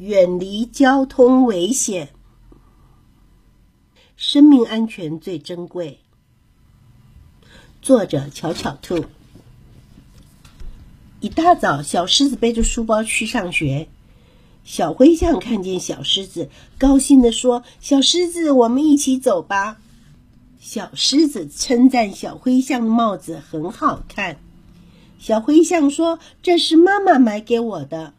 远离交通危险。生命安全最珍贵。作者：巧巧兔。一大早，小狮子背着书包去上学。小灰象看见小狮子，高兴地说：“小狮子，我们一起走吧。”小狮子称赞小灰象的帽子很好看。小灰象说：“这是妈妈买给我的。”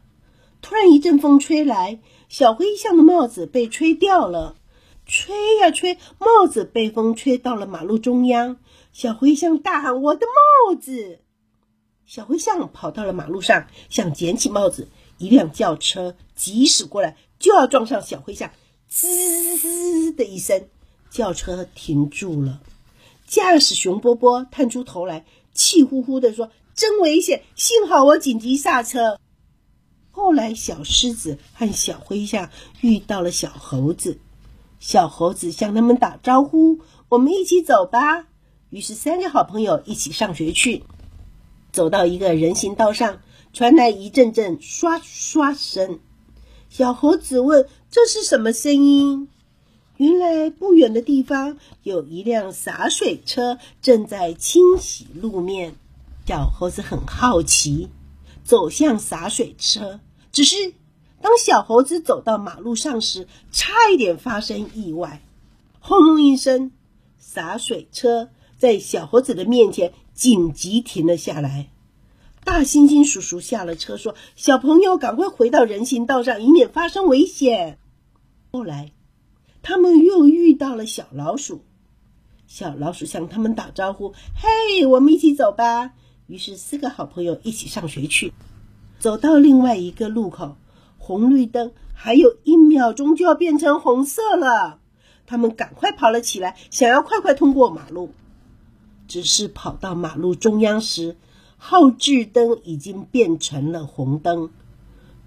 突然一阵风吹来，小灰象的帽子被吹掉了。吹呀吹，帽子被风吹到了马路中央。小灰象大喊：“我的帽子！”小灰象跑到了马路上，想捡起帽子。一辆轿车疾驶过来，就要撞上小灰象。滋的一声，轿车停住了。驾驶熊波波探出头来，气呼呼地说：“真危险！幸好我紧急刹车。”后来，小狮子和小灰象遇到了小猴子。小猴子向他们打招呼：“我们一起走吧。”于是，三个好朋友一起上学去。走到一个人行道上，传来一阵阵刷刷声。小猴子问：“这是什么声音？”原来，不远的地方有一辆洒水车正在清洗路面。小猴子很好奇，走向洒水车，只是。当小猴子走到马路上时，差一点发生意外。轰隆一声，洒水车在小猴子的面前紧急停了下来。大猩猩叔叔下了车，说：“小朋友，赶快回到人行道上，以免发生危险。”后来，他们又遇到了小老鼠。小老鼠向他们打招呼：“嘿，我们一起走吧。”于是，四个好朋友一起上学去。走到另外一个路口。红绿灯还有一秒钟就要变成红色了，他们赶快跑了起来，想要快快通过马路。只是跑到马路中央时，后置灯已经变成了红灯，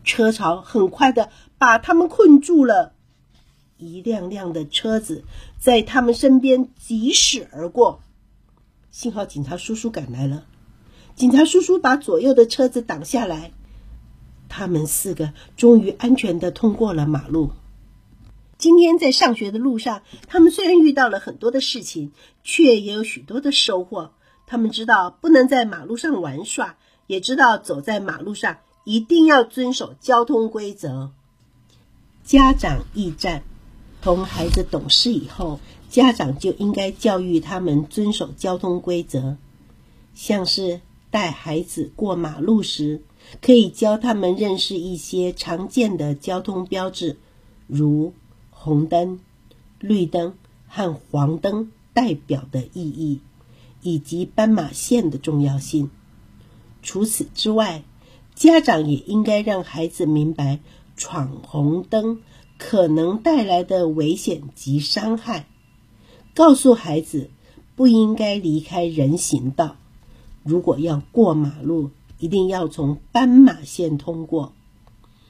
车潮很快的把他们困住了。一辆辆的车子在他们身边疾驶而过，幸好警察叔叔赶来了。警察叔叔把左右的车子挡下来。他们四个终于安全的通过了马路。今天在上学的路上，他们虽然遇到了很多的事情，却也有许多的收获。他们知道不能在马路上玩耍，也知道走在马路上一定要遵守交通规则。家长驿站，从孩子懂事以后，家长就应该教育他们遵守交通规则，像是带孩子过马路时。可以教他们认识一些常见的交通标志，如红灯、绿灯和黄灯代表的意义，以及斑马线的重要性。除此之外，家长也应该让孩子明白闯红灯可能带来的危险及伤害，告诉孩子不应该离开人行道。如果要过马路，一定要从斑马线通过。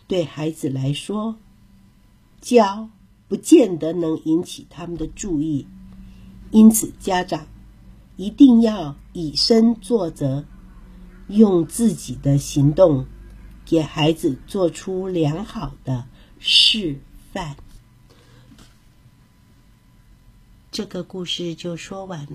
对孩子来说，教不见得能引起他们的注意，因此家长一定要以身作则，用自己的行动给孩子做出良好的示范。这个故事就说完了。